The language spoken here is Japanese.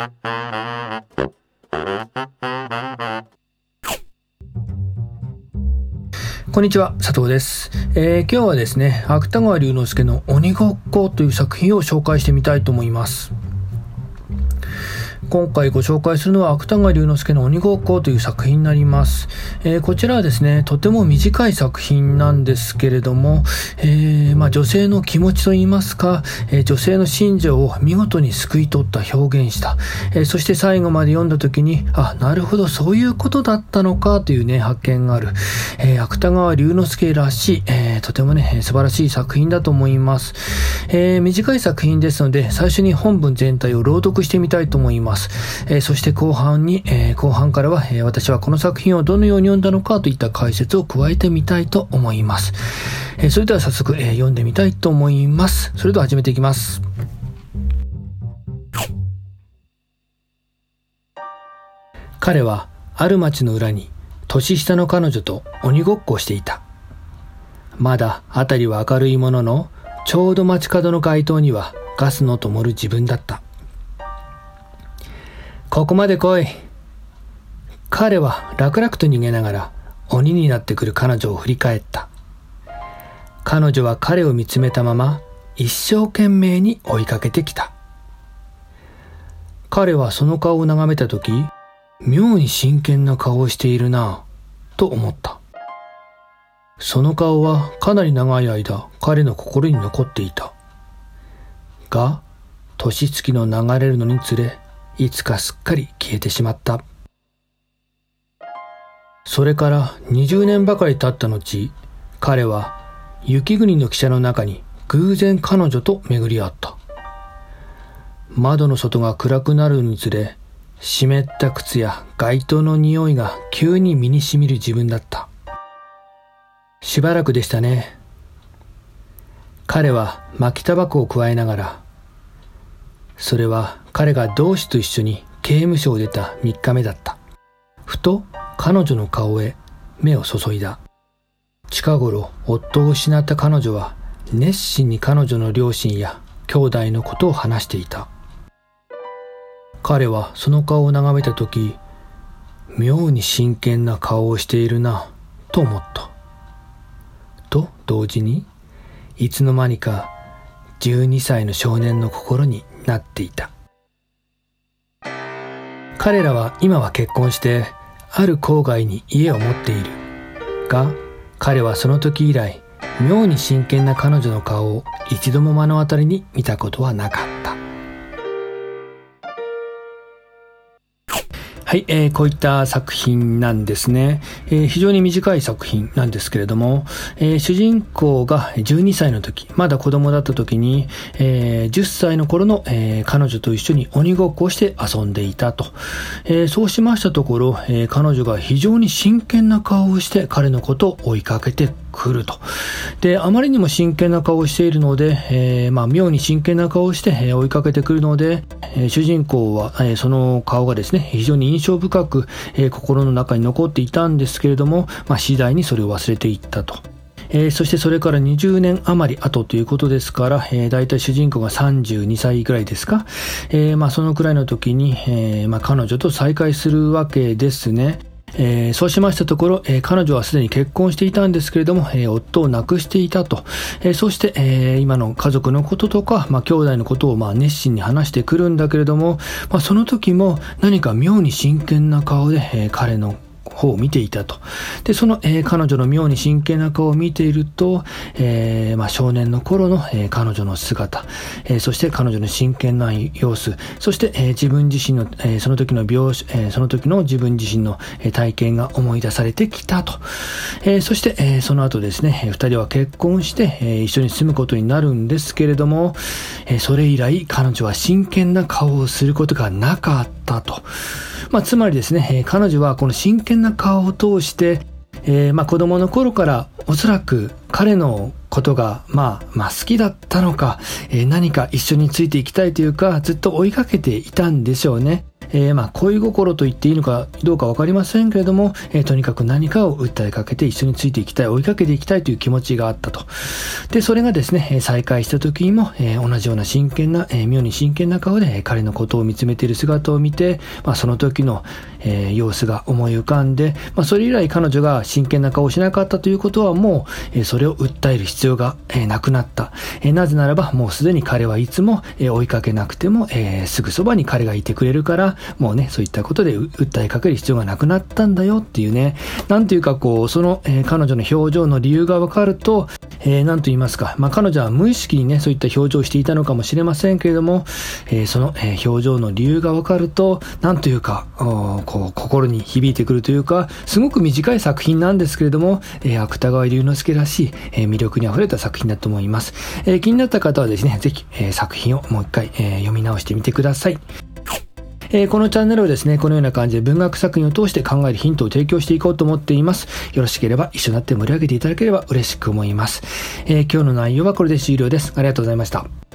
こんにちは、佐藤です。えー、今日はですね、芥川龍之介の鬼ごっこという作品を紹介してみたいと思います。今回ご紹介するのは芥川龍之介の鬼ごっこという作品になります。えー、こちらはですね、とても短い作品なんですけれども、えー、まあ、女性の気持ちといいますか、え、女性の心情を見事に救い取った表現した。えそして最後まで読んだ時に、あ、なるほど、そういうことだったのかというね、発見がある。え芥川龍之介らしい、えとてもね、素晴らしい作品だと思います。え短い作品ですので、最初に本文全体を朗読してみたいと思います。。えー、そして後半に、えー、後半からは、え、私はこの作品をどのように読んだのかといった解説を加えてみたいと思います。え、それでは早速、え、読んでみたいと思います。それでは始めていきます。彼はある町の裏に年下の彼女と鬼ごっこをしていた。まだ辺りは明るいものの、ちょうど街角の街灯にはガスの灯る自分だった。ここまで来い。彼は楽々と逃げながら鬼になってくる彼女を振り返った。彼女は彼を見つめたまま一生懸命に追いかけてきた。彼はその顔を眺めたとき、妙に真剣な顔をしているなぁ、と思った。その顔はかなり長い間彼の心に残っていた。が、年月の流れるのにつれ、いつかすっかり消えてしまった。それから20年ばかり経った後、彼は雪国の汽車の中に偶然彼女と巡り合った。窓の外が暗くなるにつれ、湿った靴や街灯の匂いが急に身にしみる自分だった。しばらくでしたね。彼は巻きタバコを加えながら、それは彼が同志と一緒に刑務所を出た3日目だった。ふと彼女の顔へ目を注いだ。近頃夫を失った彼女は熱心に彼女の両親や兄弟のことを話していた。彼はその顔を眺めた時、妙に真剣な顔をしているな、と思った。と同時に、いつの間にか12歳の少年の心になっていた。彼らは今は結婚してある郊外に家を持っている。が、彼はその時以来、妙に真剣な彼女の顔を一度も目の当たりに見たことはなかった。はい、えー、こういった作品なんですね、えー、非常に短い作品なんですけれども、えー、主人公が12歳の時、まだ子供だった時に、え、10歳の頃の、え、彼女と一緒に鬼ごっこをして遊んでいたと。え、そうしましたところ、え、彼女が非常に真剣な顔をして彼のことを追いかけて来ると。で、あまりにも真剣な顔をしているので、えー、まあ、妙に真剣な顔をして、追いかけてくるので、え、主人公は、えその顔がですね、非常に印象深く、え心の中に残っていたんですけれども、まあ、次第にそれを忘れていったと。えー、そしてそれから20年余り後ということですから、えー、大体主人公が32歳ぐらいですか、えー、まあそのくらいの時に、え、まあ彼女と再会するわけですね。えー、そうしましたところ、えー、彼女はすでに結婚していたんですけれども、えー、夫を亡くしていたと。えそして、え今の家族のこととか、まあ、兄弟のことをまあ熱心に話してくるんだけれども、まあ、その時も何か妙に真剣な顔で、え彼の方を見ていたと。で、その、えー、彼女の妙に真剣な顔を見ていると、えー、まあ、少年の頃の、えー、彼女の姿、えそして彼女の真剣な様子、そして、え自分自身の、えその時の描写、えその時の自分自身の、え体験が思い出されてきたと。えそして、えその後ですね、二人は結婚して、え一緒に住むことになるんですけれども、えそれ以来彼女は真剣な顔をすることがなかったと。まあ、つまりですね、彼女はこの真剣な顔を通して、えー、まあ子供の頃からおそらく彼のことが、まあ、まあ好きだったのか、えー、何か一緒についていきたいというか、ずっと追いかけていたんでしょうね。えー、まあ、恋心と言っていいのかどうかわかりませんけれども、えー、とにかく何かを訴えかけて一緒についていきたい、追いかけていきたいという気持ちがあったと。で、それがですね、再会した時にも、えー、同じような真剣な、え妙に真剣な顔で彼のことを見つめている姿を見て、まあ、その時の、え様子が思い浮かんで、まあ、それ以来彼女が真剣な顔をしなかったということはもう、えそれを訴える必要が、えなくなった。えなぜならば、もうすでに彼はいつも、え追いかけなくても、えすぐそばに彼がいてくれるから、もうね、そういったことで訴えかける必要がなくなったんだよっていうね、なんていうかこう、その、え彼女の表情の理由がわかると、えー、なんと言いますか、まあ、彼女は無意識にね、そういった表情をしていたのかもしれませんけれども、えー、その、えー、表情の理由がわかると、なんというか、こう、心に響いてくるというか、すごく短い作品なんですけれども、えー、芥川龍之介らしい、えー、魅力に溢れた作品だと思います。えー、気になった方はですね、ぜひ、えー、作品をもう一回、えー、読み直してみてください。えー、このチャンネルをですね、このような感じで文学作品を通して考えるヒントを提供していこうと思っています。よろしければ一緒になって盛り上げていただければ嬉しく思います。えー、今日の内容はこれで終了です。ありがとうございました。